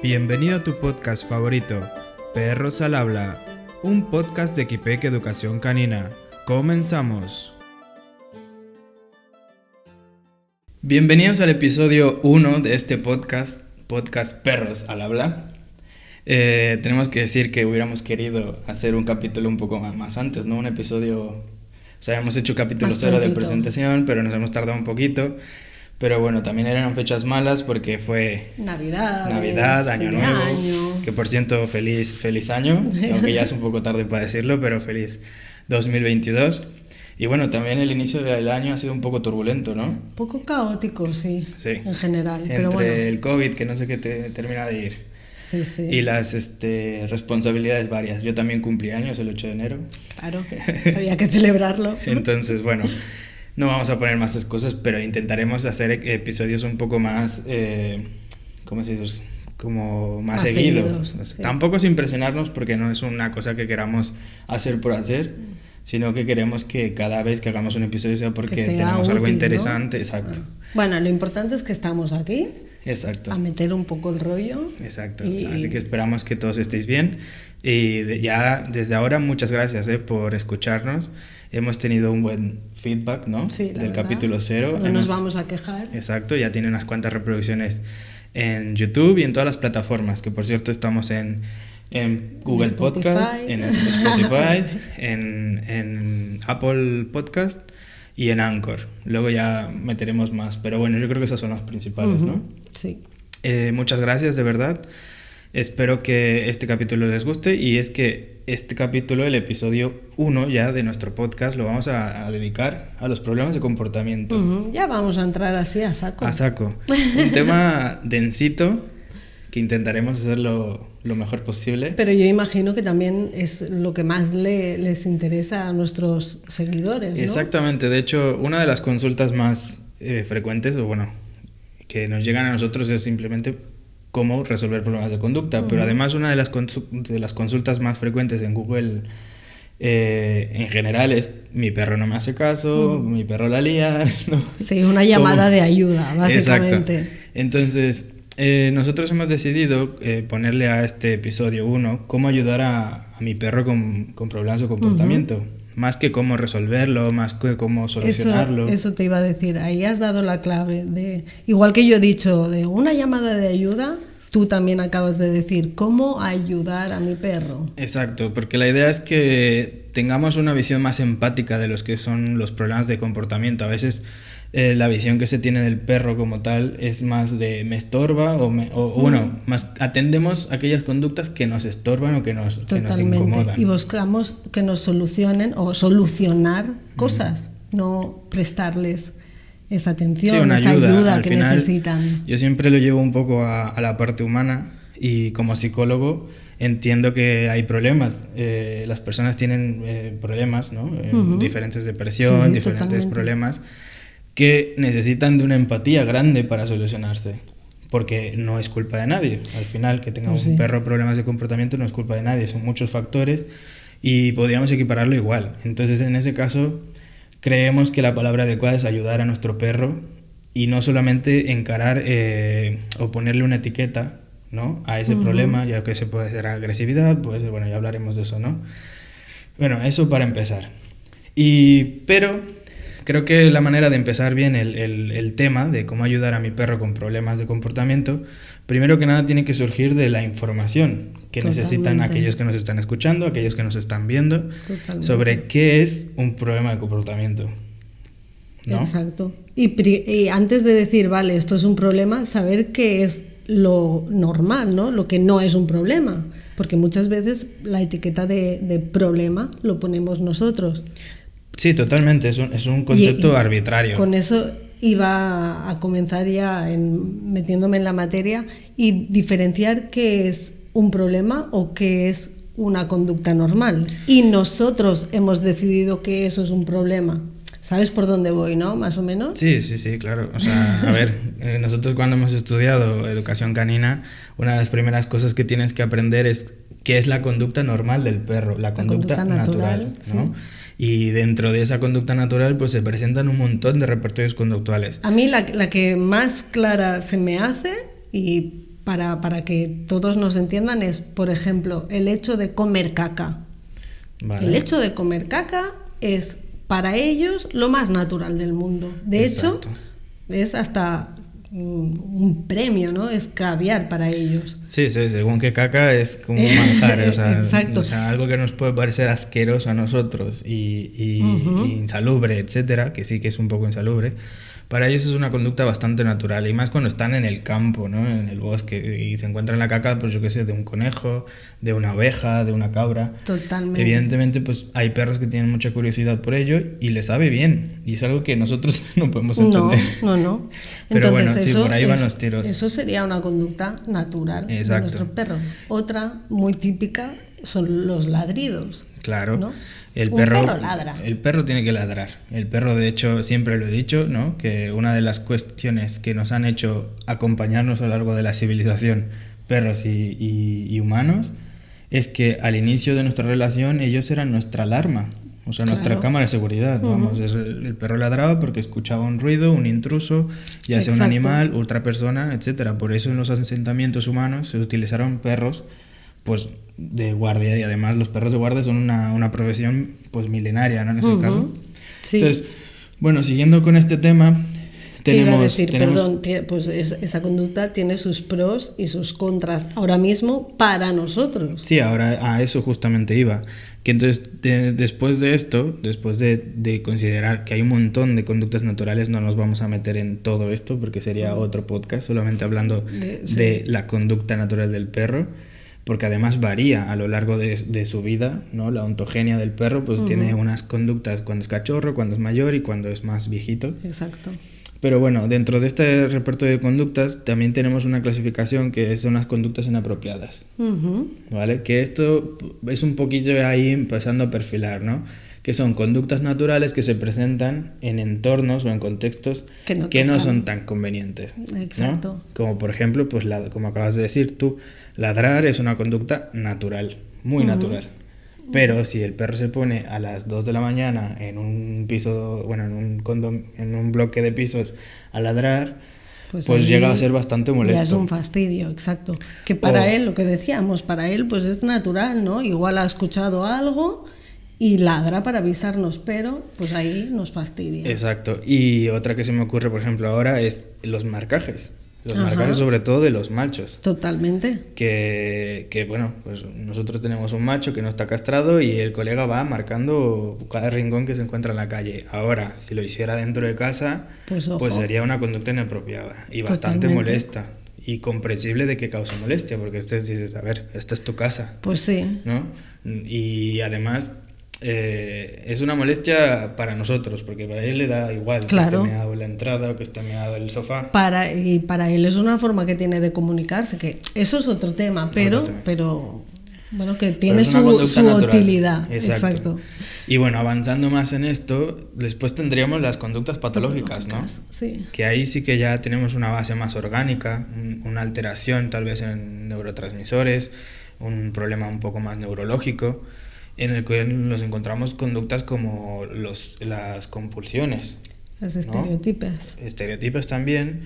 Bienvenido a tu podcast favorito, Perros al Habla, un podcast de Equipec Educación Canina. Comenzamos. Bienvenidos al episodio 1 de este podcast, podcast Perros al Habla. Eh, tenemos que decir que hubiéramos querido hacer un capítulo un poco más antes, ¿no? Un episodio... O sea, hemos hecho capítulo Más cero de prontito. presentación, pero nos hemos tardado un poquito. Pero bueno, también eran fechas malas porque fue Navidad. Navidad, Año Nuevo. Que por cierto, feliz, feliz año, aunque ya es un poco tarde para decirlo, pero feliz 2022. Y bueno, también el inicio del año ha sido un poco turbulento, ¿no? Poco caótico, sí. Sí. En general. Entre pero bueno. el COVID, que no sé qué te termina de ir, Sí, sí. y las este, responsabilidades varias. Yo también cumplí años el 8 de enero. Claro. Había que celebrarlo. Entonces, bueno, no vamos a poner más excusas, pero intentaremos hacer e- episodios un poco más, eh, ¿cómo se dice? Como más, Más seguidos. seguidos, O sea, sí. Tampoco sin presionarnos porque no es una cosa que queramos hacer por hacer, sino que queremos que cada vez que hagamos un episodio sea porque Que sea tenemos algo interesante. Exacto, Bueno, lo importante es que estamos aquí exacto. a meter un poco el rollo. Exacto. Y- Así que esperamos que todos estéis bien. Y de- ya desde ahora, muchas gracias eh, por escucharnos. Hemos tenido un buen feedback, ¿no? Sí, la Del verdad. capítulo cero. No nos Hemos- vamos a quejar. Exacto, ya tiene unas cuantas reproducciones en YouTube y en todas las plataformas, que por cierto estamos en, en Google Spotify. Podcast, en Spotify, en, en Apple Podcast y en Anchor. Luego ya meteremos más, pero bueno, yo creo que esos son los principales, ¿no? Sí. Eh, muchas gracias, de verdad. Espero que este capítulo les guste y es que este capítulo, el episodio 1 ya de nuestro podcast, lo vamos a, a dedicar a los problemas de comportamiento. Ya vamos a entrar así a saco. A saco. Un tema densito que intentaremos hacerlo lo mejor posible. Pero yo imagino que también es lo que más le- les interesa a nuestros seguidores, ¿no? Exactamente. De hecho, una de las consultas más eh, frecuentes, o bueno, que nos llegan a nosotros es simplemente cómo resolver problemas de conducta. Pero además, una de las, de las consultas más frecuentes en Google eh, en general es mi perro no me hace caso, mi perro la lía. ¿no? Sí, una llamada ¿Cómo? de ayuda, básicamente. Exacto. Entonces, eh, nosotros hemos decidido eh, ponerle a este episodio 1 cómo ayudar a, a mi perro con, con problemas de comportamiento. Más que cómo resolverlo, más que cómo Eso, solucionarlo. eso te iba a decir, ahí has dado la clave de, igual que yo he dicho, de una llamada de ayuda, tú también acabas de decir cómo ayudar a mi perro. Exacto, porque la idea es que tengamos una visión más empática de los que son los problemas de comportamiento. A veces eh, la visión que se tiene del perro como tal es más de me estorba o, me- o- o bueno, más atendemos aquellas conductas que nos estorban o que nos, que nos incomodan. Y buscamos que nos solucionen o solucionar cosas, no prestarles esa atención, Sí, una esa ayuda. ayuda, que final, necesitan. Yo siempre lo llevo un poco a, a la parte humana y como psicólogo entiendo que hay problemas. Eh, las personas tienen eh, problemas, ¿no? Ujú. Diferentes depresión, Sí, sí, diferentes totalmente. problemas que necesitan de una empatía grande para solucionarse. Porque no es culpa de nadie. Al final, que tenga Pues un sí. perro problemas de comportamiento no es culpa de nadie. Son muchos factores y podríamos equipararlo igual. Entonces, en ese caso, creemos que la palabra adecuada es ayudar a nuestro perro y no solamente encarar eh, o ponerle una etiqueta ¿no? a ese problema, ya que se puede ser agresividad, puede ser, bueno, ya hablaremos de eso, ¿no? Bueno, eso para empezar. Y, pero creo que la manera de empezar bien el, el- el tema de cómo ayudar a mi perro con problemas de comportamiento, primero que nada tiene que surgir de la información que necesitan aquellos que nos están escuchando, aquellos que nos están viendo, Totalmente. sobre qué es un problema de comportamiento. ¿no? Exacto. Y, antes de decir, vale, esto es un problema, saber qué es lo normal, ¿no? Lo que no es un problema. Porque muchas veces la etiqueta de, de problema lo ponemos nosotros. Sí, totalmente, es un, es un concepto Y- arbitrario. Con eso iba a comenzar ya en, metiéndome en la materia y diferenciar qué es un problema o qué es una conducta normal. Y nosotros hemos decidido que eso es un problema. ¿Sabes por dónde voy, no? Más o menos. Sí, sí, sí, claro. O sea, a ver, eh, nosotros cuando hemos estudiado educación canina, una de las primeras cosas que tienes que aprender es qué es la conducta normal del perro, la, conducta, conducta natural, natural, ¿no? Y dentro de esa conducta natural, pues se presentan un montón de repertorios conductuales. A mí la, la que más clara se me hace y para, para que todos nos entiendan, es, por ejemplo, el hecho de comer caca. Vale. El hecho de comer caca es para ellos lo más natural del mundo. De Exacto. hecho, es hasta un premio, ¿no? Es caviar para ellos. Sí, sí, según que caca es como un manjar, o sea, Exacto. o sea, algo que nos puede parecer asqueroso a nosotros y, y- Ujú. y insalubre, etcétera, que sí que es un poco insalubre, para ellos es una conducta bastante natural y más cuando están en el campo, ¿no? En el bosque y se encuentran la caca, pues yo qué sé, de un conejo, de una oveja, de una cabra. Totalmente. Evidentemente, pues hay perros que tienen mucha curiosidad por ello y les sabe bien y es algo que nosotros no podemos No, entender. no, no. Pero bueno, sí, por ahí van los tiros. Eso sería una conducta natural de Exacto. nuestro perro. Otra muy típica son los ladridos. Claro. ¿no? El perro, perro ladra. El perro tiene que ladrar. El perro, de hecho, siempre lo he dicho, ¿no? Que una de las cuestiones que nos han hecho acompañarnos a lo largo de la civilización, perros y, y- y humanos, es que al inicio de nuestra relación ellos eran nuestra alarma. O sea, nuestra Claro. cámara de seguridad, el, el perro ladraba porque escuchaba un ruido, un intruso, ya sea un animal, otra persona, etcétera. Por eso en los asentamientos humanos se utilizaron perros pues de guardia y además los perros de guardia son una, una profesión pues milenaria, ¿no? En ese Ujú. caso. Sí. Entonces, bueno, siguiendo con este tema, Te iba tenemos... a decir, tenemos- perdón, pues es- esa conducta tiene sus pros y sus contras ahora mismo para nosotros. Sí, ahora a eso justamente iba. Que entonces, de- después de esto, después de, de considerar que hay un montón de conductas naturales, no nos vamos a meter en todo esto porque sería otro podcast solamente hablando De- sí. de la conducta natural del perro, porque además varía a lo largo de, de su vida, ¿no? La ontogenia del perro pues tiene unas conductas cuando es cachorro, cuando es mayor y cuando es más viejito. Exacto. Pero bueno, dentro de este repertorio de conductas también tenemos una clasificación que son las conductas inapropiadas. Ujú. ¿Vale? Que esto es un poquillo ahí empezando a perfilar, ¿no? Que son conductas naturales que se presentan en entornos o en contextos Que no que no son tan convenientes. ¿no? Exacto. Como por ejemplo, pues la, como acabas de decir tú, ladrar es una conducta natural, muy natural. Pero si el perro se pone a las 2 de la mañana en un piso, bueno, en un, condom- en un bloque de pisos a ladrar, pues, ahí llega a ser bastante molesto. Ya es un fastidio, exacto. Que para O- él, lo que decíamos, para él pues es natural, ¿no? Igual ha escuchado algo y ladra para avisarnos, pero pues ahí nos fastidia. Exacto. Y otra que se me ocurre, por ejemplo, ahora es los marcajes. Los Ajá. marcajes sobre todo de los machos. Totalmente. Que, que, bueno, pues nosotros tenemos un macho que no está castrado y el colega va marcando cada rincón que se encuentra en la calle. Ahora, si lo hiciera dentro de casa, Pues ojo. sería una conducta inapropiada y bastante Totalmente. molesta. Y comprensible de que causa molestia, porque este dices, a ver, esta es tu casa. Pues sí. ¿no? Y además eh, es una molestia para nosotros, porque para él le da igual Claro. que esté meado la entrada o que esté meado el sofá. Para, y para él es una forma que tiene de comunicarse, que eso es otro tema, pero, Otro tema. pero bueno, que tiene su, su utilidad. Exacto. Exacto. Y bueno, avanzando más en esto, después tendríamos las conductas patológicas, ¿no? Sí. Que ahí sí que ya tenemos una base más orgánica, un- una alteración tal vez en neurotransmisores, un problema un poco más neurológico, en el que nos encontramos conductas como los, las compulsiones, Las ¿no? estereotipas. también,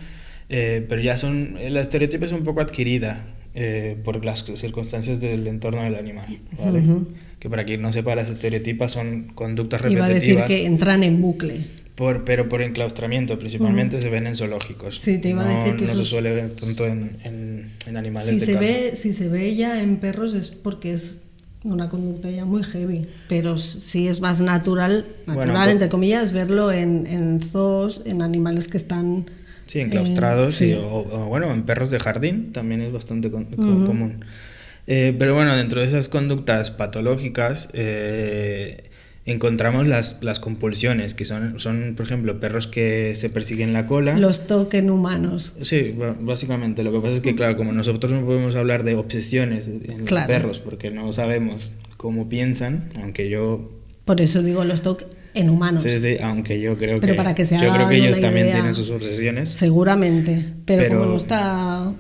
eh, pero ya son, la estereotipo es un poco adquirida eh, por las circunstancias del entorno del animal, ¿vale? Ujú. Que para quien no sepa, las estereotipas son conductas Iba a decir repetitivas, que entran en bucle. por, pero por enclaustramiento, principalmente se ven en zoológicos. Sí, te iba a no, decir que no se suele ver tanto en, en, en animales Si de se, casa. ve, si se ve ya en perros es porque es una conducta ya muy heavy, pero si es más natural, natural Bueno, pues- entre comillas, verlo en, en zoos, en animales que están... Sí, enclaustrados eh, y, sí. o, o, bueno, en perros de jardín también es bastante con- co- común. Eh, pero bueno, dentro de esas conductas patológicas eh, encontramos las, las compulsiones, que son, son, por ejemplo, perros que se persiguen la cola. Los toquen humanos. Sí, básicamente. Lo que pasa es que, claro, como nosotros no podemos hablar de obsesiones en los Claro. perros porque no sabemos cómo piensan, aunque yo Por eso digo los toquen en humanos. Sí, sí, aunque yo creo Pero que, para que se yo creo que ellos también idea. tienen sus obsesiones. Seguramente, pero, Pero- como no está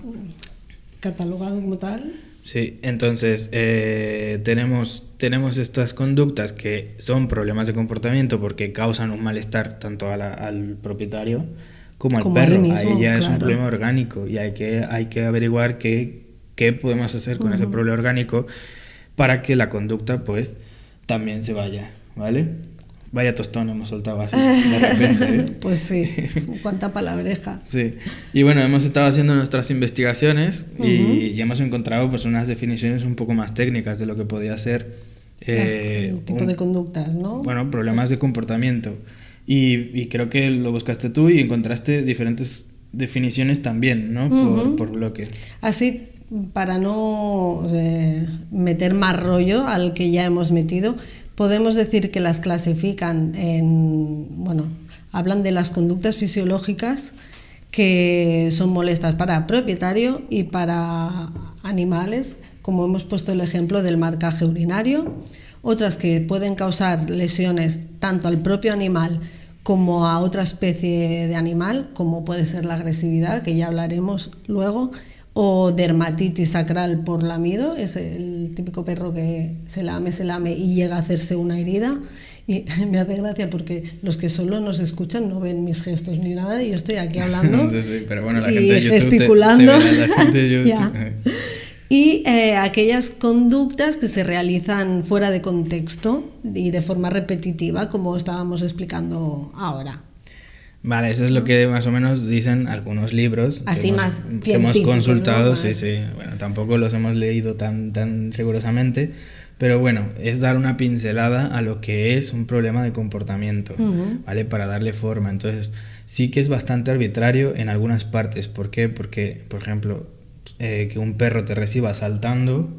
catalogado como tal, Sí, entonces eh, tenemos, tenemos estas conductas que son problemas de comportamiento porque causan un malestar tanto a la- al propietario como al Como perro. mismo, Ahí ya es un problema orgánico y hay que, hay que averiguar qué, qué podemos hacer con ese problema orgánico para que la conducta pues también se vaya, ¿vale? Vaya tostón hemos soltado así de repente. ¿eh? Pues sí, cuánta palabreja. Sí. Y bueno, hemos estado haciendo nuestras investigaciones y, y hemos encontrado pues unas definiciones un poco más técnicas de lo que podía ser eh, el tipo un- de conductas, ¿no? bueno, problemas de comportamiento. Y, y creo que lo buscaste tú y encontraste diferentes definiciones también, ¿no? Por, por bloque. Así, para no eh, meter más rollo al que ya hemos metido, podemos decir que las clasifican en, bueno, hablan de las conductas fisiológicas que son molestas para propietario y para animales, como hemos puesto el ejemplo del marcaje urinario, otras que pueden causar lesiones tanto al propio animal como a otra especie de animal, como puede ser la agresividad, que ya hablaremos luego, o dermatitis sacral por lamido, es el típico perro que se lame, se lame y llega a hacerse una herida. Y me hace gracia porque los que solo nos escuchan no ven mis gestos ni nada y yo estoy aquí hablando Sí, sí, pero bueno, la y gente de YouTube te- te gesticulando. la gente de Y eh, aquellas conductas que se realizan fuera de contexto y de forma repetitiva, como estábamos explicando ahora. Vale, eso es lo que más o menos dicen algunos libros que Así hemos, más que hemos consultado. ¿no? Sí, Más- sí. Bueno, tampoco los hemos leído tan, tan rigurosamente, pero bueno, es dar una pincelada a lo que es un problema de comportamiento, ¿vale? Para darle forma. Entonces, sí que es bastante arbitrario en algunas partes. ¿Por qué? Porque, por ejemplo, eh, que un perro te reciba saltando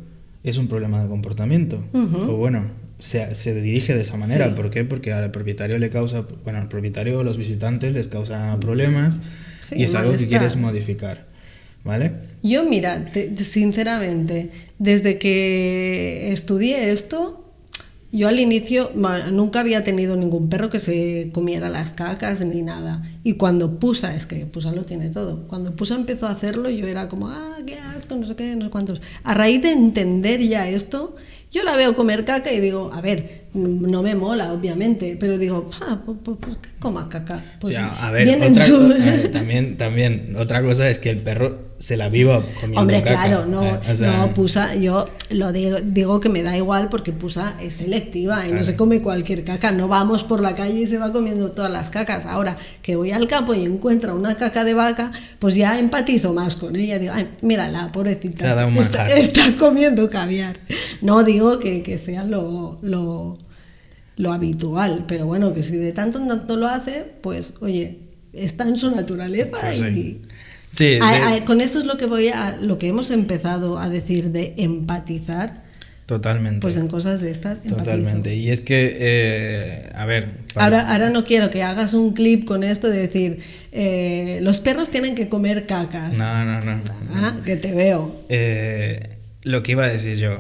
es un problema de comportamiento. O bueno, se, se dirige de esa manera. Sí. ¿Por qué? Porque al propietario le causa, bueno, al propietario o a los visitantes les causa problemas Sí, y es algo que quieres modificar. ¿Vale? Yo, mira, te- sinceramente, desde que estudié esto, yo al inicio bueno, nunca había tenido ningún perro que se comiera las cacas ni nada. Y cuando Pusa, es que Pusa lo tiene todo, cuando Pusa empezó a hacerlo yo era como, ah, qué asco, no sé qué, no sé cuántos. A raíz de entender ya esto, yo la veo comer caca y digo, a ver, no me mola, obviamente, pero digo, ah, pues, pues, pues, que coma caca. O Pues sea, a ver, otra, su- también, también, otra cosa es que el perro se la viva comiendo Hombre, caca, claro, no, eh, o sea, no, Pusa, yo lo digo, digo que me da igual porque Pusa es selectiva y no se come cualquier caca. No vamos por la calle y se va comiendo todas las cacas. Ahora que voy al campo y encuentro una caca de vaca, pues ya empatizo más con ella. Digo, ay, mírala, pobrecita, está, comiendo caviar. No digo que, que sea lo, lo, lo habitual, pero bueno, que si de tanto en tanto lo hace, pues oye, está en su naturaleza Pues sí. y... Sí, A- de- a- con eso es lo que voy a lo que hemos empezado a decir de empatizar totalmente. pues en cosas de estas empatizo. Totalmente. Y es que, eh, a ver, para- ahora ahora no quiero que hagas un clip con esto de decir eh, los perros tienen que comer cacas no, no, no. Ah, que te veo Eh, lo que iba a decir yo,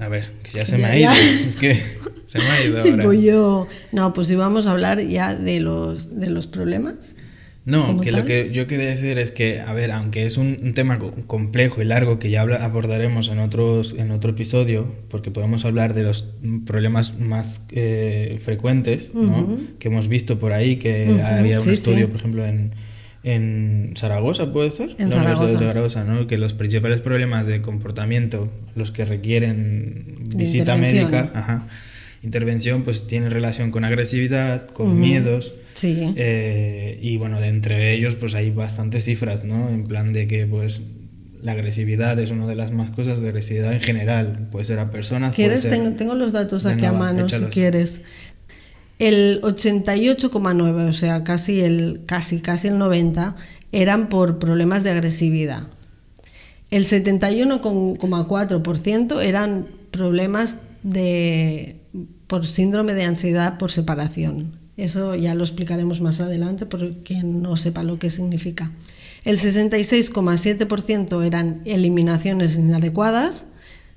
a ver, que ya se me Ya, ha ido, ya. es que se me ha ido ahora. tipo yo no pues íbamos a hablar ya de los de los problemas No, que lo tal. que yo quería decir es que, a ver, aunque es un, un tema co- complejo y largo que ya habla- abordaremos en, otros, en otro episodio, porque podemos hablar de los problemas más eh, frecuentes ¿no? que hemos visto por ahí, que Ujú, había un sí, estudio, sí. por ejemplo, en, en Zaragoza, ¿puede ser? En La Universidad de Zaragoza. Zaragoza, ¿no? que los principales problemas de comportamiento, los que requieren visita médica, ajá, intervención, pues tienen relación con agresividad, con miedos. sí Eh, y bueno, de entre ellos pues hay bastantes cifras, ¿no? En plan de que pues la agresividad es una de las más cosas, la agresividad en general, puede ser a personas. ¿Quieres? ser- Tengo, tengo los datos aquí a mano si quieres. El 88,9, o sea, casi el, casi, casi el 90, eran por problemas de agresividad. El 71,4% eran problemas de, por síndrome de ansiedad por separación. Eso ya lo explicaremos más adelante por quien no sepa lo que significa. El 66,7% eran eliminaciones inadecuadas,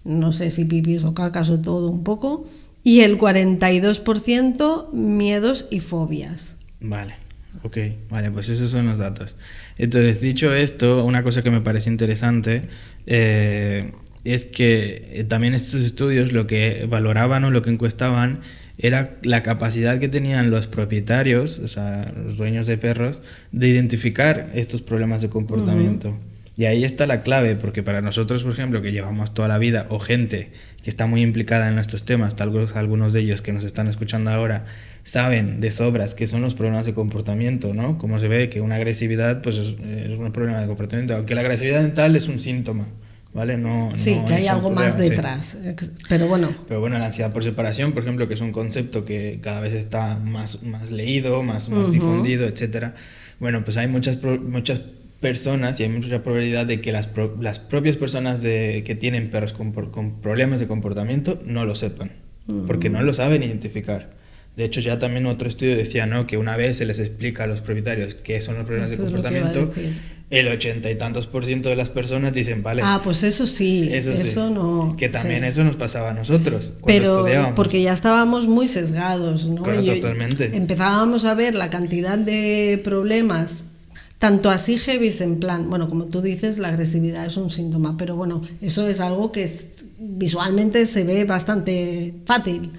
no sé si pipis o cacas o todo un poco, y el 42% miedos y fobias. Vale, ok, vale, pues esos son los datos. Entonces, dicho esto, una cosa que me parece interesante eh, es que eh, también estos estudios lo que valoraban o lo que encuestaban era la capacidad que tenían los propietarios, o sea, los dueños de perros, de identificar estos problemas de comportamiento. Y ahí está la clave, porque para nosotros, por ejemplo, que llevamos toda la vida, o gente que está muy implicada en estos temas, tal vez algunos de ellos que nos están escuchando ahora, saben de sobras qué son los problemas de comportamiento, ¿no? Como se ve que una agresividad, pues es, un problema de comportamiento, aunque la agresividad mental es un síntoma. ¿Vale? No, sí, que hay algo más detrás. Pero bueno. Pero bueno, la ansiedad por separación, por ejemplo, que es un concepto que cada vez está más, más leído, más, más difundido, etcétera. Bueno, pues hay muchas, muchas personas y hay mucha probabilidad de que las, las propias personas de, que tienen perros con, con, problemas de comportamiento no lo sepan, porque no lo saben identificar. De hecho, ya también otro estudio decía ¿no? que una vez se les explica a los propietarios qué son los problemas de comportamiento, el ochenta y tantos por ciento de las personas dicen, vale. Ah, pues eso sí, eso, no. Que también eso nos pasaba a nosotros cuando Pero estudiábamos. porque ya estábamos muy sesgados, ¿no? totalmente. Empezábamos a ver la cantidad de problemas tanto así heavy en plan, bueno, como tú dices, la agresividad es un síntoma, pero bueno, eso es algo que visualmente se ve bastante fácil.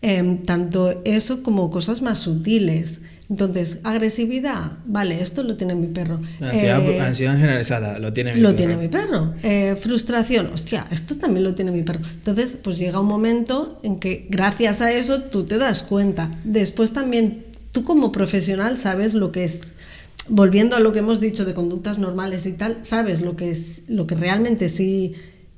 Em, tanto eso como cosas más sutiles. Entonces, agresividad, vale, esto lo tiene mi perro. Ansiedad, eh, ansiedad generalizada, lo tiene mi lo perro. tiene mi perro. Eh, frustración, hostia, esto también lo tiene mi perro. Entonces, pues llega un momento en que gracias a eso tú te das cuenta. Después también tú como profesional sabes lo que es volviendo a lo que hemos dicho de conductas normales y tal, sabes lo que es lo que realmente sí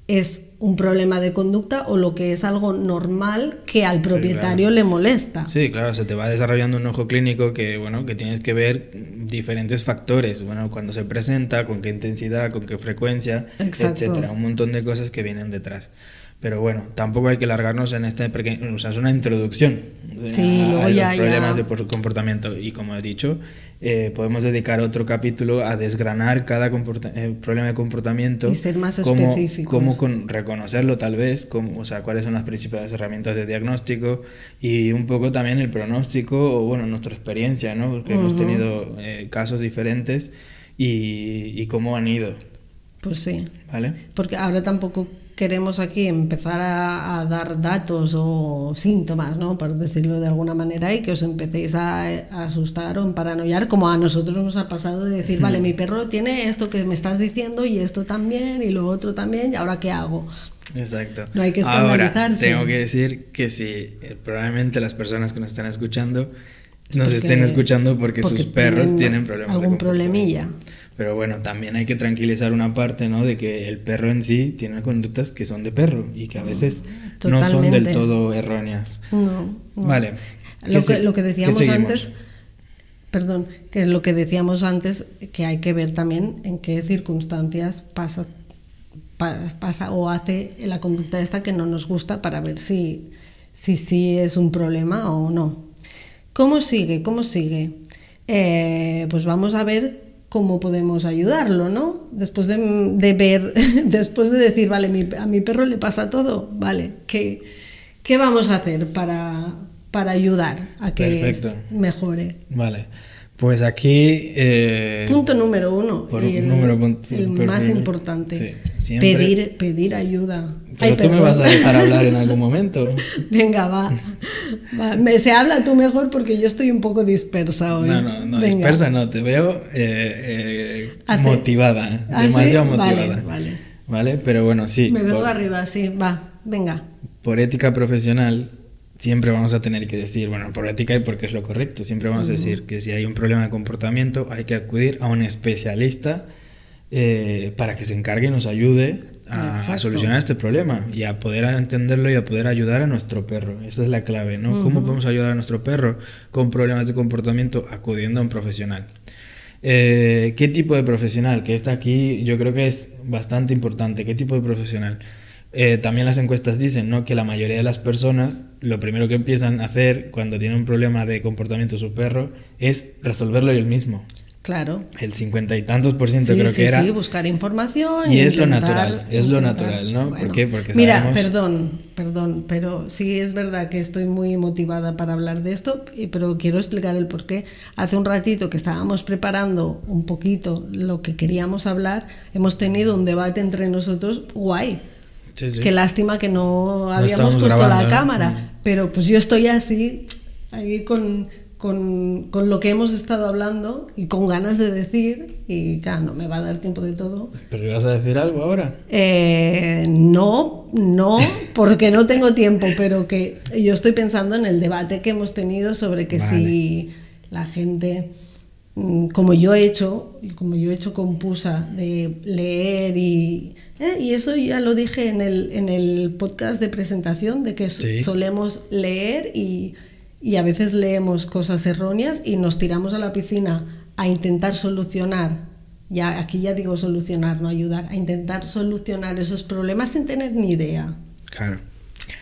es un problema de conducta o lo que es algo normal que al propietario le molesta. Sí, claro, se te va desarrollando un ojo clínico que bueno, que tienes que ver diferentes factores, bueno, cuando se presenta, con qué intensidad, con qué frecuencia, etcétera, un montón de cosas que vienen detrás. Pero bueno, tampoco hay que largarnos en este, porque o sea, es una introducción sí, a, luego ya, los problemas de comportamiento. Y como he dicho, eh, podemos dedicar otro capítulo a desgranar cada eh, problema de comportamiento. Y ser más específico. Cómo con, reconocerlo tal vez, cómo, o sea, cuáles son las principales herramientas de diagnóstico y un poco también el pronóstico o bueno, nuestra experiencia, ¿no? Porque hemos tenido eh, casos diferentes y, y cómo han ido. Pues sí. ¿Vale? Porque ahora tampoco queremos aquí empezar a, dar datos o síntomas, ¿no? por decirlo de alguna manera, y que os empecéis a, asustar o en paranoiar, como a nosotros nos ha pasado de decir, vale, mi perro tiene esto que me estás diciendo y esto también y lo otro también, y ahora qué hago. Exacto. No hay que escandalizarse. Ahora, tengo que decir que si eh, probablemente las personas que nos están escuchando nos estén escuchando porque, sus perros tienen problemas. Algún problemilla. Pero bueno, también hay que tranquilizar una parte, ¿no? De que el perro en sí tiene conductas que son de perro y que a veces no son del todo erróneas. No. Vale. Lo que, lo que decíamos antes, perdón, que es lo que decíamos antes, que hay que ver también en qué circunstancias pasa, pasa o hace la conducta esta que no nos gusta para ver si si, si es un problema o no. ¿Cómo sigue? ¿Cómo sigue? Eh, pues vamos a ver cómo podemos ayudarlo, ¿no? Después de, ver, después de decir, vale, a mi perro le pasa todo, vale, ¿qué, qué vamos a hacer para, para ayudar a que mejore? Vale. Pues aquí... Eh, punto número uno. y el, número, el más importante. pedir, pedir ayuda. Pero tú me vas a dejar hablar en algún momento. Venga, va. Me, se habla tú mejor porque yo estoy un poco dispersa hoy. No, no, no dispersa no. Te veo eh, eh, motivada. ¿Ah, demasiado motivada. Vale, vale. Vale, pero bueno, sí. Me vengo arriba, sí. Va, venga. Por ética profesional siempre vamos a tener que decir, bueno, por ética y porque es lo correcto, siempre vamos a decir que si hay un problema de comportamiento hay que acudir a un especialista eh, para que se encargue y nos ayude a, solucionar este problema y a poder entenderlo y a poder ayudar a nuestro perro. Esa es la clave, ¿no? ¿Cómo podemos ayudar a nuestro perro con problemas de comportamiento acudiendo a un profesional? Eh, ¿Qué tipo de profesional? Que está aquí yo creo que es bastante importante. ¿Qué tipo de profesional? Eh, también las encuestas dicen ¿no? que la mayoría de las personas lo primero que empiezan a hacer cuando tienen un problema de comportamiento su perro es resolverlo ellos mismo. Claro. El cincuenta y tantos por ciento creo que era. Sí, buscar información. Y, es lo natural, es lo natural, ¿no? ¿Por qué? Porque Mira, perdón, perdón, pero sí es verdad que estoy muy motivada para hablar de esto, pero quiero explicar el por qué. Hace un ratito que estábamos preparando un poquito lo que queríamos hablar, hemos tenido un debate entre nosotros guay Sí, sí. Qué lástima que no habíamos puesto grabando, la cámara. Mm. Pero pues yo estoy así, ahí con, con, con lo que hemos estado hablando y con ganas de decir. Y claro, no me va a dar tiempo de todo. ¿Pero ibas a decir algo ahora? Eh, no, no, porque no tengo tiempo, pero que yo estoy pensando en el debate que hemos tenido sobre que Vale. si la gente, como yo he hecho, como yo he hecho con Pusa, de leer y... eh, y eso ya lo dije en el, en el podcast de presentación, de que Sí. solemos leer y, y a veces leemos cosas erróneas y nos tiramos a la piscina a intentar solucionar, ya aquí ya digo solucionar, no ayudar, a intentar solucionar esos problemas sin tener ni idea. Claro.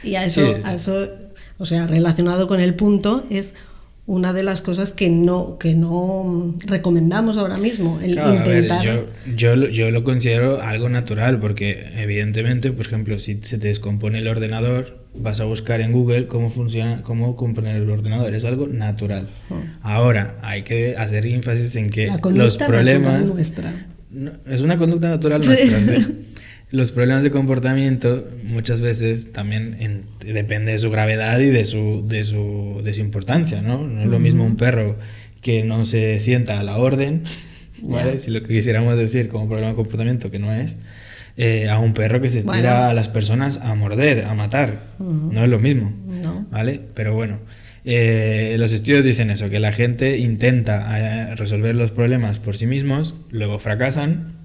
Y a eso, Sí. a eso, o sea, relacionado con el punto, es una de las cosas que no, que no recomendamos ahora mismo, el Claro, a ver, intentar. yo, yo, lo- yo lo considero algo natural porque evidentemente, por ejemplo, si se te descompone el ordenador, vas a buscar en Google cómo funciona, cómo componer el ordenador. Es algo natural. Ahora, hay que hacer énfasis en que la los problemas... nuestra. No, es una conducta natural Sí. nuestra. sí. Los problemas de comportamiento muchas veces también en- depende de su gravedad y de su, de su, de su importancia, ¿no? No es lo mismo un perro que no se sienta a la orden, ¿vale? Si lo que quisiéramos decir como problema de comportamiento, que no es, eh, a un perro que se Bueno. tira a las personas a morder, a matar. No es lo mismo. No. ¿Vale? Pero bueno, eh, los estudios dicen eso, que la gente intenta eh, resolver los problemas por sí mismos, luego fracasan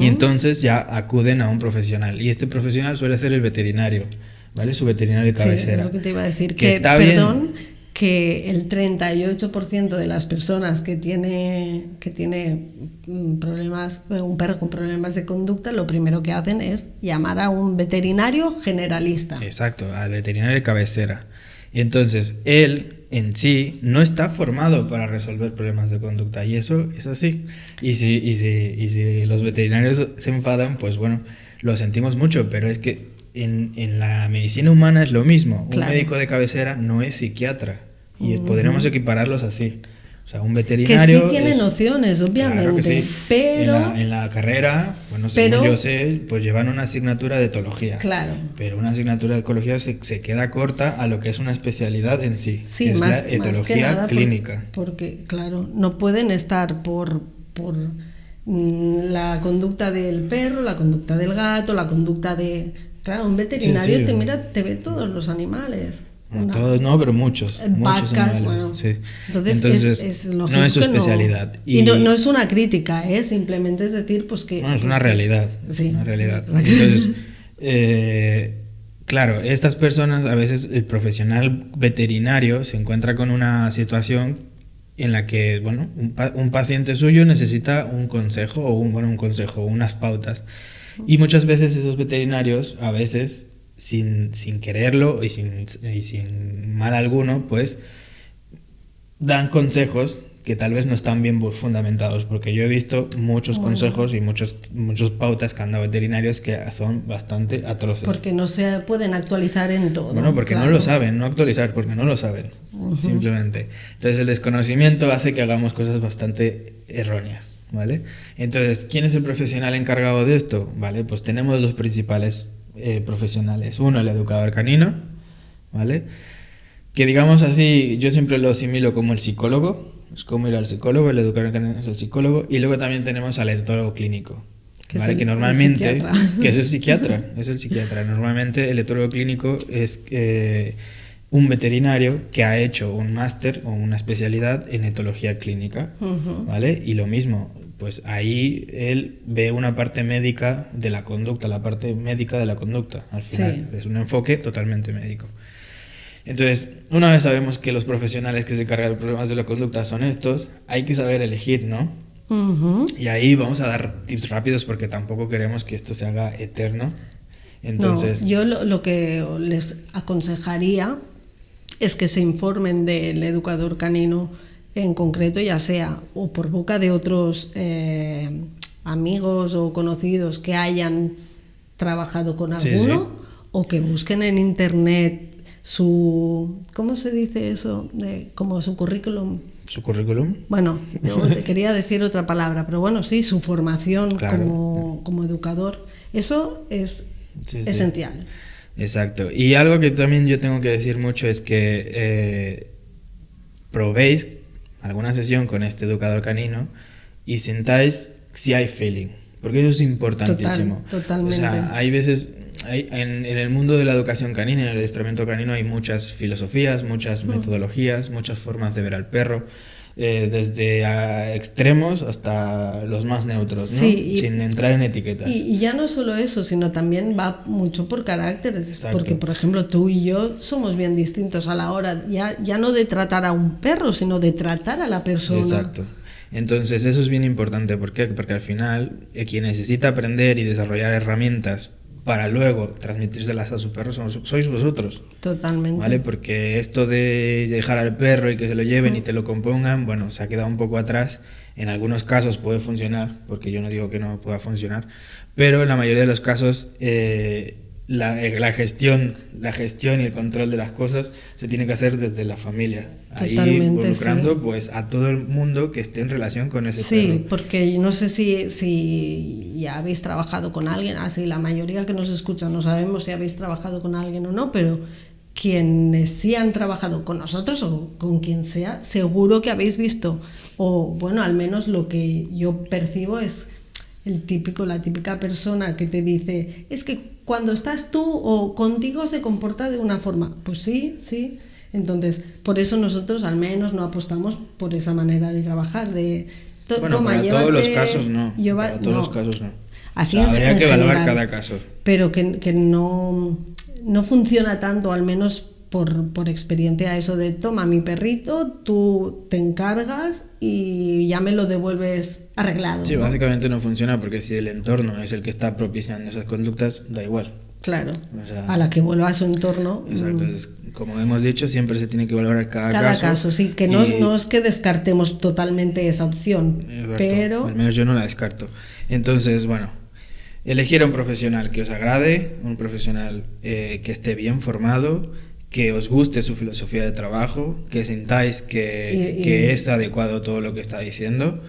Y entonces ya acuden a un profesional. Y este profesional suele ser el veterinario, ¿vale? Su veterinario de Sí, cabecera. es lo que te iba a decir. Que Que, está bien. que el 38% de las personas que tiene, que tiene mm, problemas, eh, un perro con problemas de conducta, lo primero que hacen es llamar a un veterinario generalista. Exacto, al veterinario de cabecera. Y entonces él en sí no está formado para resolver problemas de conducta y eso es así. Y si, y si, y si los veterinarios se enfadan, pues bueno, lo sentimos mucho, pero es que en, en la medicina humana es lo mismo. Claro. Un médico de cabecera no es psiquiatra y podríamos equipararlos así. O sea, un Que sí veterinario... tiene es- nociones, obviamente, Claro que sí. pero... En la, en la carrera, bueno, según yo sé, pues llevan una asignatura de etología. Claro. Pero una asignatura de ecología se, se queda corta a lo que es una especialidad en sí, Sí, que es más, la más que etología nada clínica. Porque, claro, no pueden estar por, por mm, la conducta del perro, la conducta del gato, la conducta de... Claro, un veterinario Sí, sí. te mira, te ve todos los animales. No Una- todos no, pero muchos. eh, muchos vacas, animales, bueno. sí. Entonces, Entonces, es, es lógico no es su especialidad. Y, no, no es una crítica, ¿eh? simplemente es decir, pues que... Bueno, es una realidad. Sí. Una realidad. Entonces, eh, claro, estas personas, a veces el profesional veterinario se encuentra con una situación en la que, bueno, un, pa- un paciente suyo necesita un consejo o un, bueno, un consejo, unas pautas. Y muchas veces esos veterinarios, a veces, sin, sin quererlo y sin, y sin mal alguno, pues dan consejos que tal vez no están bien fundamentados, porque yo he visto muchos Bueno. consejos y muchos, muchos pautas que han dado veterinarios que son bastante atroces. Porque no se pueden actualizar en todo. Bueno, porque no lo saben, no actualizar, porque no lo saben, simplemente. Entonces el desconocimiento hace que hagamos cosas bastante erróneas, ¿vale? Entonces, ¿quién es el profesional encargado de esto? Vale, pues tenemos dos principales eh, profesionales. Uno, el educador canino, ¿vale? Que digamos así, yo siempre lo asimilo como el psicólogo, es como ir al psicólogo, el educador canino es el psicólogo, y luego también tenemos al etólogo clínico, Que ¿vale? el- que normalmente, que es el psiquiatra, es el psiquiatra. Normalmente el etólogo clínico es eh, un veterinario que ha hecho un máster o una especialidad en etología clínica. ¿vale? Y lo mismo, pues ahí él ve una parte médica de la conducta, la parte médica de la conducta, al final. Sí. Es un enfoque totalmente médico. Entonces, una vez sabemos que los profesionales que se encargan de problemas de la conducta son estos, hay que saber elegir, ¿no? Y ahí vamos a dar tips rápidos porque tampoco queremos que esto se haga eterno. Entonces, No, yo lo, lo que les aconsejaría es que se informen del educador canino en concreto, ya sea o por boca de otros eh, amigos o conocidos que hayan trabajado con alguno, sí. o que busquen en internet su, ¿cómo se dice eso? De, como su currículum. su currículum. Bueno, yo te quería decir otra palabra, pero bueno, sí, su formación Claro. como, como educador. Eso es Sí, sí. esencial. Exacto. Y algo que también yo tengo que decir mucho es que eh, probéis alguna sesión con este educador canino y sintáis si hay feeling. Porque eso es importantísimo. Total, totalmente. O sea, hay veces, hay, en, en el mundo de la educación canina, en el adiestramiento canino, hay muchas filosofías, muchas metodologías, muchas formas de ver al perro. Eh, desde a extremos hasta los más neutros, ¿no? Sí, y- sin entrar en etiquetas. Y, y ya no solo eso, sino también va mucho por caracteres. Exacto. Porque, por ejemplo, tú y yo somos bien distintos a la hora, ya, ya no de tratar a un perro, sino de tratar a la persona. Exacto. Entonces eso es bien importante. ¿Por qué? Porque al final eh, quien necesita aprender y desarrollar herramientas para luego transmitírselas a su perro son- sois vosotros. Totalmente. ¿Vale? Porque esto de dejar al perro y que se lo lleven y te lo compongan, bueno, se ha quedado un poco atrás. En algunos casos puede funcionar, porque yo no digo que no pueda funcionar, pero en la mayoría de los casos eh, la, eh, la gestión, la gestión y el control de las cosas se tiene que hacer desde la familia. Ahí involucrando sí. pues a todo el mundo que esté en relación con ese Sí, perro. porque no sé si, si ya habéis trabajado con alguien, así la mayoría que nos escucha no sabemos si habéis trabajado con alguien o no, pero quienes sí han trabajado con nosotros o con quien sea, seguro que habéis visto, o bueno, al menos lo que yo percibo es el típico, la típica persona que te dice, es que cuando estás tú o contigo se comporta de una forma. Pues sí, sí. Entonces, por eso nosotros al menos no apostamos por esa manera de trabajar, de to- Bueno, toma, para todos los llévate- casos no. lleva- para todos no. los casos no. Así O sea, en- habría que evaluar general. cada caso. Pero que, que no, no funciona tanto, al menos por, por experiencia, eso de toma mi perrito, tú te encargas y ya me lo devuelves arreglado. Sí, ¿no? básicamente no funciona porque si el entorno es el que está propiciando esas conductas, da igual. Claro. O sea, a la que vuelva a su entorno. Exacto, mm, es- como hemos dicho, siempre se tiene que valorar cada, Cada caso. caso, sí, que no, y- no es que descartemos totalmente esa opción, Exacto, pero Al menos yo no la descarto. Entonces, bueno, elegir a un profesional que os agrade, un profesional eh, que esté bien formado, que os guste su filosofía de trabajo, que sintáis que, Y- y- que es adecuado todo lo que está diciendo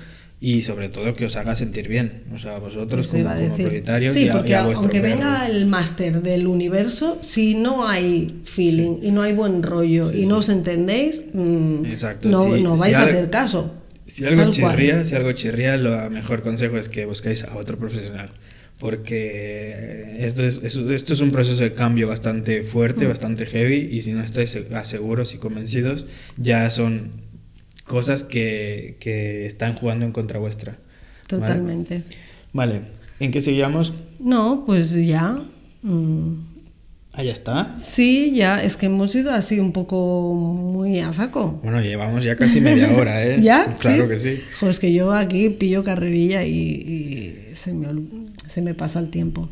y sobre todo que os haga sentir bien, o sea, vosotros como, a como propietarios Sí, y a, porque y a vuestro aunque perro. venga el máster del universo, si no hay feeling y no hay buen rollo Sí, y no sí. os entendéis, mm, Exacto, no, si- no si vais a algo- hacer caso. Si algo Tal cual. chirría, si algo chirría, lo mejor consejo es que busquéis a otro profesional. Porque esto es, esto es un proceso de cambio bastante Mm. fuerte, bastante heavy, y si no estáis se- seguros y convencidos, ya son cosas que, que están jugando en contra vuestra. ¿vale? Totalmente. Vale, ¿en qué seguíamos? No, pues ya. mm, Ah, ya está. Sí, ya, es que hemos ido así un poco muy a saco. Bueno, llevamos ya casi media hora, ¿eh? ¿Ya? Claro que sí. Jo, es que yo aquí pillo carrerilla y, y se, me, se me pasa el tiempo.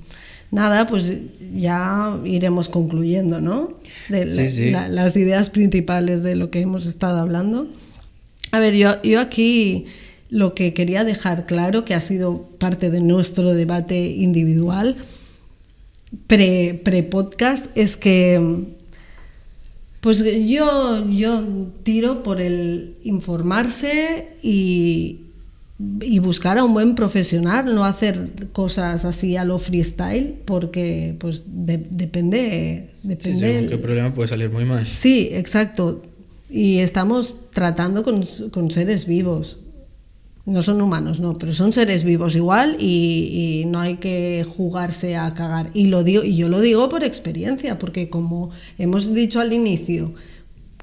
Nada, pues ya iremos concluyendo, ¿no? De Sí, la- sí. la- las ideas principales de lo que hemos estado hablando. A ver, yo, yo aquí lo que quería dejar claro, que ha sido parte de nuestro debate individual pre- pre-podcast, es que pues yo, yo tiro por el informarse y, y buscar a un buen profesional, no hacer cosas así a lo freestyle, porque pues de- depende, Sí, depende según el- qué problema puede salir muy mal. Sí, exacto. Y estamos tratando con, con seres vivos. No son humanos, no, pero son seres vivos igual y, y no hay que jugarse a cagar. Y, lo digo, y yo lo digo por experiencia, porque como hemos dicho al inicio,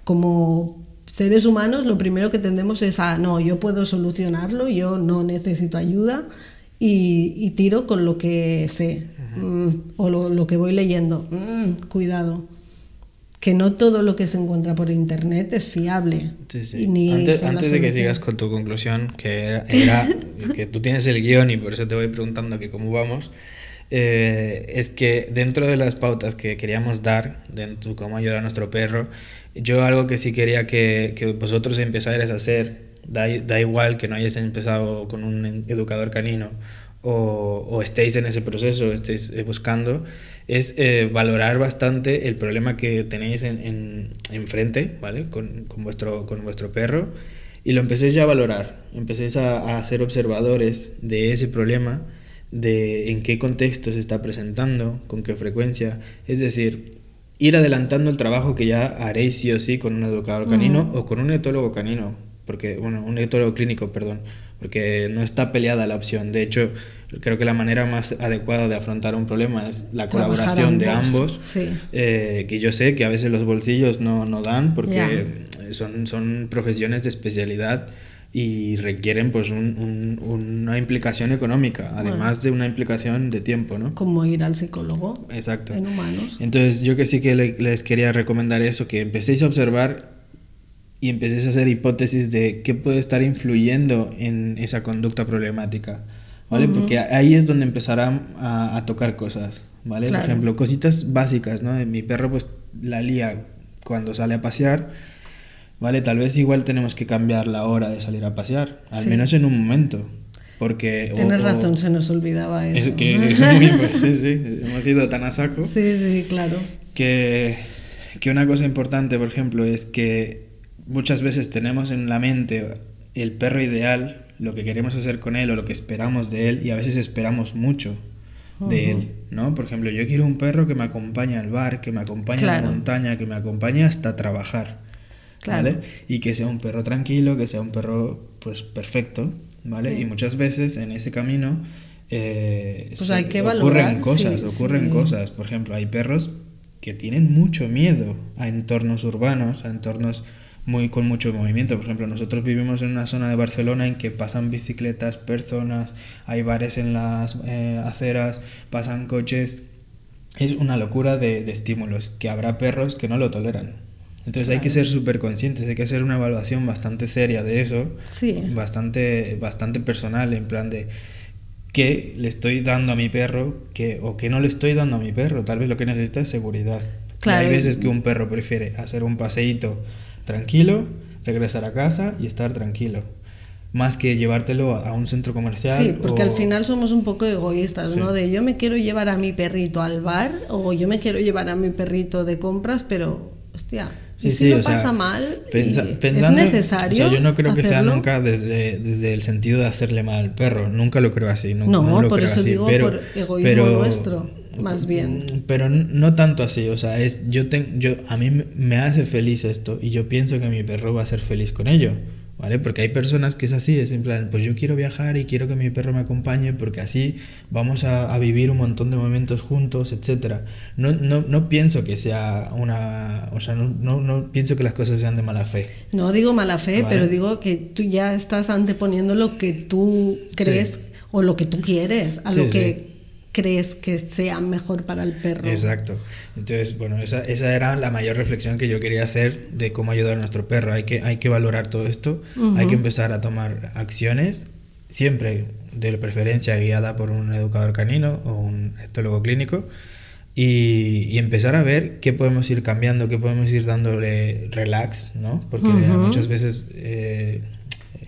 como seres humanos lo primero que tendemos es a, no, yo puedo solucionarlo, yo no necesito ayuda y, y tiro con lo que sé mm, o lo, lo que voy leyendo. Mm, cuidado que no todo lo que se encuentra por internet es fiable. Sí, sí. ni Antes, de que sigas con tu conclusión, que era, que tú tienes el guion y por eso te voy preguntando que cómo vamos, eh, es que dentro de las pautas que queríamos dar, dentro de cómo ayudar a nuestro perro, yo algo que sí quería que, que vosotros empezarais a hacer, da, da igual que no hayáis empezado con un educador canino o, o estéis en ese proceso, estéis eh, buscando, es eh, valorar bastante el problema que tenéis en, en, enfrente, ¿vale? Con, con, vuestro, con vuestro perro y lo empecéis ya a valorar, empecéis a, a ser observadores de ese problema, de en qué contexto se está presentando, con qué frecuencia. Es decir, ir adelantando el trabajo que ya haréis sí o sí con un educador canino o con un etólogo canino, porque, bueno, un etólogo clínico, perdón, porque no está peleada la opción. De hecho, creo que la manera más adecuada de afrontar un problema es la colaboración de ambos, eh, que yo sé que a veces los bolsillos no, no dan porque son, son profesiones de especialidad y requieren pues un, una implicación económica, además de una implicación de tiempo, ¿no? Como ir al psicólogo. Exacto. En humanos. Entonces yo que sí que les quería recomendar eso, que empecéis a observar y empecéis a hacer hipótesis de qué puede estar influyendo en esa conducta problemática, ¿vale? Porque ahí es donde empezarán a, tocar cosas, ¿vale? Por ejemplo, cositas básicas, ¿no? Mi perro pues la lía cuando sale a pasear, ¿vale? Tal vez igual tenemos que cambiar la hora de salir a pasear, al menos en un momento. Porque, Tienes razón, se nos olvidaba eso. Es que eso mismo, sí, sí, hemos ido tan a saco. Sí, sí, claro. Que, que una cosa importante, por ejemplo, es que muchas veces tenemos en la mente el perro ideal, lo que queremos hacer con él o lo que esperamos de él y a veces esperamos mucho de él, ¿no? Por ejemplo, yo quiero un perro que me acompañe al bar, que me acompañe a la montaña, que me acompañe hasta trabajar, ¿vale? Y que sea un perro tranquilo, que sea un perro, pues, perfecto, ¿vale? Y muchas veces en ese camino eh, pues hay que ocurren cosas, ocurren cosas. Por ejemplo, hay perros que tienen mucho miedo a entornos urbanos, a entornos muy, con mucho movimiento. Por ejemplo, nosotros vivimos en una zona de Barcelona en que pasan bicicletas, personas, hay bares en las eh, aceras, pasan coches. Es una locura de, estímulos, que habrá perros que no lo toleran. Entonces hay que ser súper conscientes, hay que hacer una evaluación bastante seria de eso, sí. bastante, bastante personal, en plan de qué le estoy dando a mi perro que, o qué no le estoy dando a mi perro. Tal vez lo que necesita es seguridad. Claro. hay veces que un perro prefiere hacer un paseíto tranquilo, regresar a casa y estar tranquilo. Más que llevártelo a un centro comercial. Sí, porque al final somos un poco egoístas, ¿no? De yo me quiero llevar a mi perrito al bar o yo me quiero llevar a mi perrito de compras, pero, hostia, Sí, si lo pasa mal, es necesario. O sea, yo no creo que sea nunca desde, desde el sentido de hacerle mal al perro. Nunca lo creo así. No, no, por eso digo por egoísmo nuestro más bien. Pero no tanto así, o sea, es yo tengo yo a mí me hace feliz esto y yo pienso que mi perro va a ser feliz con ello. ¿Vale? Porque hay personas que es así, es en plan, pues yo quiero viajar y quiero que mi perro me acompañe porque así vamos a, vivir un montón de momentos juntos, etc. No, no, no pienso que sea una... O sea, no, no, pienso que las cosas sean de mala fe. No digo mala fe, pero digo que tú ya estás anteponiendo lo que tú crees o lo que tú quieres a lo que crees que sea mejor para el perro. Exacto. Entonces, bueno, esa, esa, era la mayor reflexión que yo quería hacer de cómo ayudar a nuestro perro. Hay que, hay que valorar todo esto, hay que empezar a tomar acciones, siempre de preferencia guiada por un educador canino o un etólogo clínico, y, y, empezar a ver qué podemos ir cambiando, qué podemos ir dándole relax, ¿no? Porque muchas veces... Eh,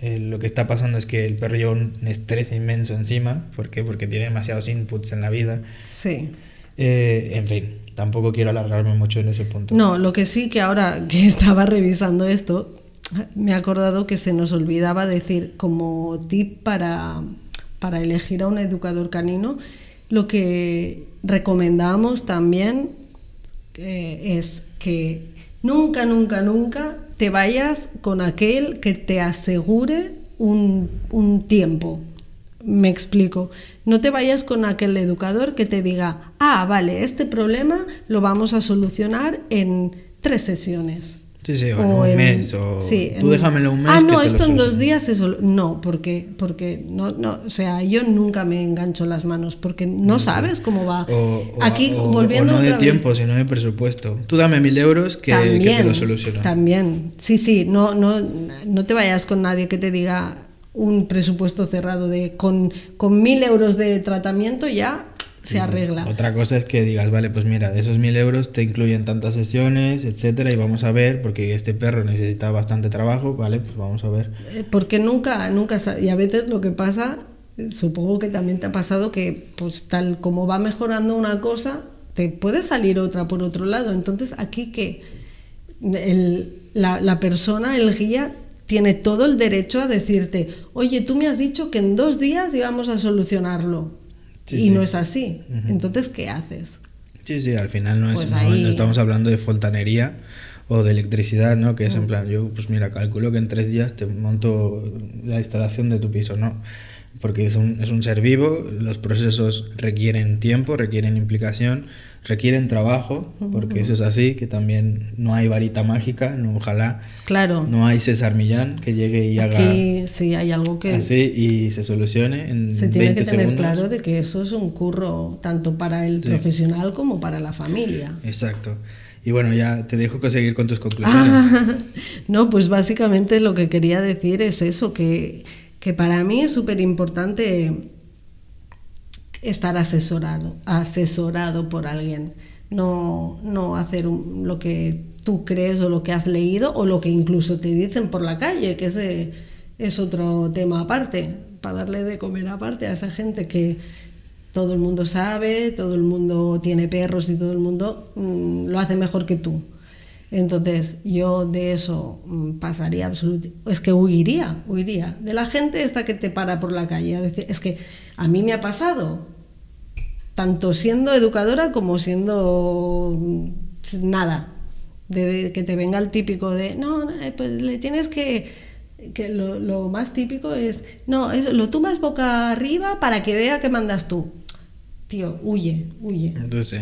eh, lo que está pasando es que el perro lleva un estrés inmenso encima. ¿Por qué? Porque tiene demasiados inputs en la vida. Sí. Eh, en fin, tampoco quiero alargarme mucho en ese punto. No, lo que sí que ahora que estaba revisando esto, me he acordado que se nos olvidaba decir como tip para, para elegir a un educador canino, lo que recomendamos también eh, es que nunca, nunca, nunca te vayas con aquel que te asegure un, tiempo. Me explico. No te vayas con aquel educador que te diga, ah, vale, este problema lo vamos a solucionar en tres sesiones. Sí, sí, o, en un mes, o tú déjamelo un mes. Ah, no, esto en dos días eso. No, porque, porque no, no, o sea, yo nunca me engancho las manos porque no sabes cómo va. Aquí, volviendo. no de tiempo, sino de presupuesto. Tú dame mil euros que, te lo soluciono. También, sí, sí, no, no, no te vayas con nadie que te diga un presupuesto cerrado de con, con mil euros de tratamiento ya se arregla. Otra cosa es que digas, vale, pues mira, de esos mil euros te incluyen tantas sesiones, etcétera, y vamos a ver, porque este perro necesita bastante trabajo, vale, pues vamos a ver. Eh, porque nunca, nunca, y a veces lo que pasa, supongo que también te ha pasado que, pues tal como va mejorando una cosa, te puede salir otra por otro lado. Entonces, aquí que la, la persona, el guía, tiene todo el derecho a decirte, oye, tú me has dicho que en dos días íbamos a solucionarlo y no es así. Entonces, ¿qué haces? Sí, sí, al final no, es, pues no, estamos hablando de fontanería o de electricidad, ¿no? Que es en mm. plan, yo, pues mira, calculo que en tres días te monto la instalación de tu piso, ¿no? Porque es un, es un ser vivo, los procesos requieren tiempo, requieren implicación, requieren trabajo, porque eso es así, que también no hay varita mágica, no, ojalá claro. no hay César Millán que llegue y haga sí, hay algo que así y se solucione en Se tiene que tener claro de que eso es un curro tanto para el profesional como para la familia. Exacto. Y bueno, ya te dejo seguir con tus conclusiones. no, pues básicamente lo que quería decir es eso, que, que para mí es súper importante estar asesorado, asesorado por alguien, no, no hacer lo que tú crees o lo que has leído o lo que incluso te dicen por la calle, que ese es otro tema aparte, para darle de comer aparte a esa gente que todo el mundo sabe, todo el mundo tiene perros y todo el mundo mm, lo hace mejor que tú. Entonces yo de eso mm, pasaría absolutamente, es que huiría, huiría de la gente esta que te para por la calle. es que a mí me ha pasado, tanto siendo educadora como siendo nada. De, que te venga el típico de, no, eh, pues le tienes que, que lo, más típico es, no, es, lo tumbas boca arriba para que vea que mandas tú. Tío, huye, huye. Entonces,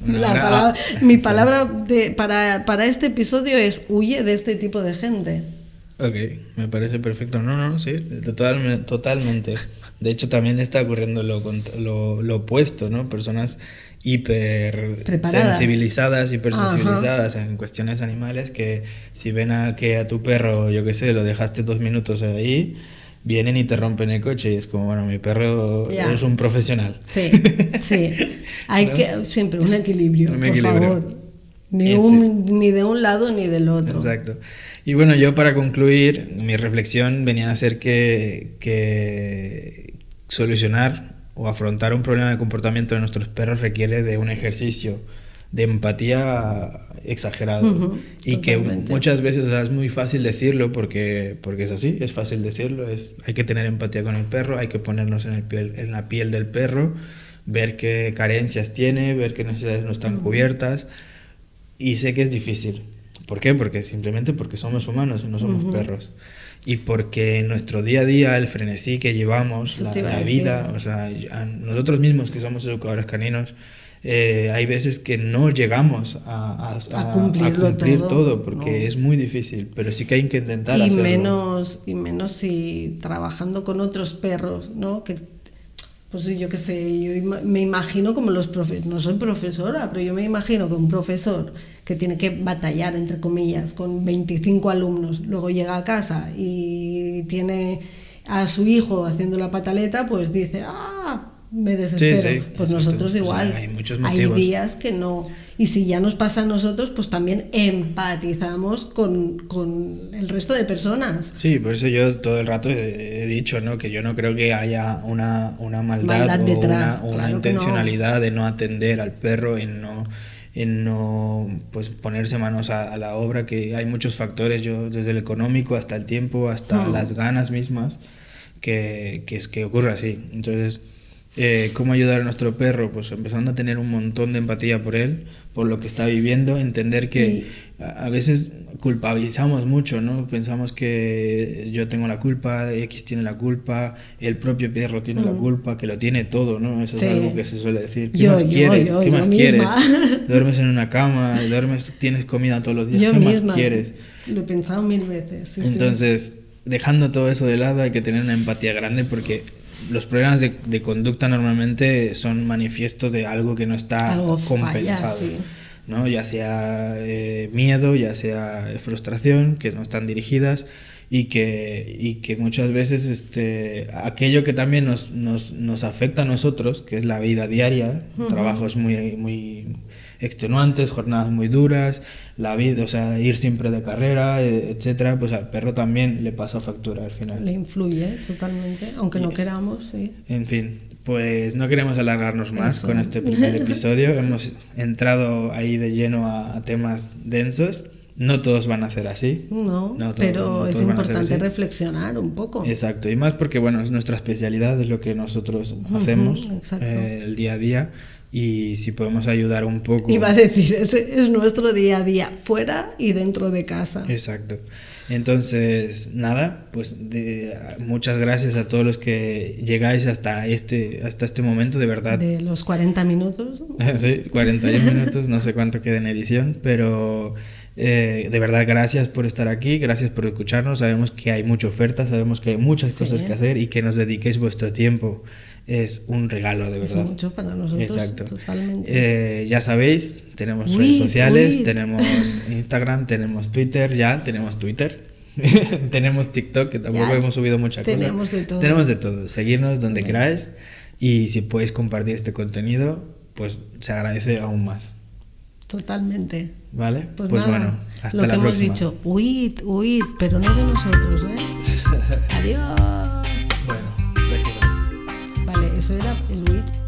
mi palabra de, para, para este episodio es huye de este tipo de gente. Ok, me parece perfecto. No, no, sí, totalmente. totalmente. De hecho, también está ocurriendo lo, lo, lo opuesto, ¿no? Personas hiper sensibilizadas, hiper sensibilizadas en cuestiones animales que si ven a que a tu perro, yo qué sé, lo dejaste dos minutos ahí, vienen y te rompen el coche y es como, bueno, mi perro es un profesional. Sí, sí. Hay que siempre un equilibrio, por favor. Ni, ni de un lado ni del otro. Exacto. Y bueno, yo para concluir, mi reflexión venía a ser que, que solucionar o afrontar un problema de comportamiento de nuestros perros requiere de un ejercicio de empatía exagerado. Y que muchas veces es muy fácil decirlo porque, porque es así, es fácil decirlo, es, hay que tener empatía con el perro, hay que ponernos en, el piel, en la piel del perro, ver qué carencias tiene, ver qué necesidades no están cubiertas. Y sé que es difícil, ¿Por qué? Porque simplemente porque somos humanos y no somos perros. Y porque en nuestro día a día, el frenesí que llevamos, la, vida, o sea, nosotros mismos que somos educadores caninos, eh, hay veces que no llegamos a, a, cumplir todo, porque es muy difícil, pero sí que hay que intentar y Menos, y menos si trabajando con otros perros, ¿no? Que pues yo qué sé, yo me imagino como los profesores, no soy profesora, pero yo me imagino que un profesor que tiene que batallar, entre comillas, con 25 alumnos, luego llega a casa y tiene a su hijo haciendo la pataleta, pues dice, ah, me desespero. pues nosotros igual. hay, muchos hay días que no. Y si ya nos pasa a nosotros, pues también empatizamos con, con, el resto de personas. Sí, por eso yo todo el rato he, dicho ¿no? que yo no creo que haya una, una maldad, o detrás, una, una intencionalidad de no atender al perro, en no en no pues ponerse manos a, la obra que hay muchos factores yo desde el económico hasta el tiempo hasta hmm. las ganas mismas que, que, que ocurre así entonces eh, cómo ayudar a nuestro perro, pues empezando a tener un montón de empatía por él, por lo que está viviendo, entender que a veces culpabilizamos mucho, ¿no? Pensamos que yo tengo la culpa, X tiene la culpa, el propio perro tiene la mm. culpa, que lo tiene todo, ¿no? Eso es algo que se suele decir. ¿Qué más quieres? ¿Qué más quieres? Duermes en una cama, duermes, tienes comida todos los días, ¿qué más quieres? Lo he pensado mil veces. Entonces, dejando todo eso de lado, hay que tener una empatía grande porque los problemas de, de, conducta normalmente son manifiesto de algo que no está compensado. ¿no? Ya sea eh, miedo, ya sea frustración, que no están dirigidas y que, y que muchas veces este, aquello que también nos, nos, nos afecta a nosotros, que es la vida diaria, trabajos muy, muy extenuantes, jornadas muy duras, la vida, o sea, ir siempre de carrera, e, etcétera, pues al perro también le pasa factura al final. Le influye totalmente, aunque no queramos, sí. En fin, pues no queremos alargarnos más con este primer episodio. Hemos entrado ahí de lleno a, temas densos No todos van a hacer así. No, No, todo- pero no es a importante reflexionar un poco. Exacto, y más porque, bueno, es nuestra especialidad, es lo que nosotros hacemos exacto. eh, el día a día. Y si podemos ayudar un poco. Iba a decir, ese es nuestro día a día, fuera y dentro de casa. Exacto. Entonces, nada, pues de- muchas gracias a todos los que llegáis hasta este, hasta este momento, de verdad. De los 40 minutos. Sí, 41 minutos, no sé cuánto queda en edición, pero eh, de verdad gracias por estar aquí, gracias por escucharnos, sabemos que hay mucha oferta, sabemos que hay muchas cosas Sí. que hacer y que nos dediquéis vuestro tiempo es un regalo, de Es verdad. mucho para nosotros. Exacto. Totalmente. Eh, ya sabéis, tenemos Uy, redes sociales, uy. tenemos Instagram, tenemos Twitter, ya tenemos Twitter. tenemos TikTok, que tampoco Ya hemos subido mucha cosa. tenemos de todo. Tenemos de todo. Seguirnos donde queráis y si podéis compartir este contenido, pues se agradece aún más. Totalmente. ¿Vale? Pues, Pues, nada, bueno, hasta lo la que hemos dicho, huid, huid, pero no de nosotros, ¿eh? Adiós. Eso era el huid.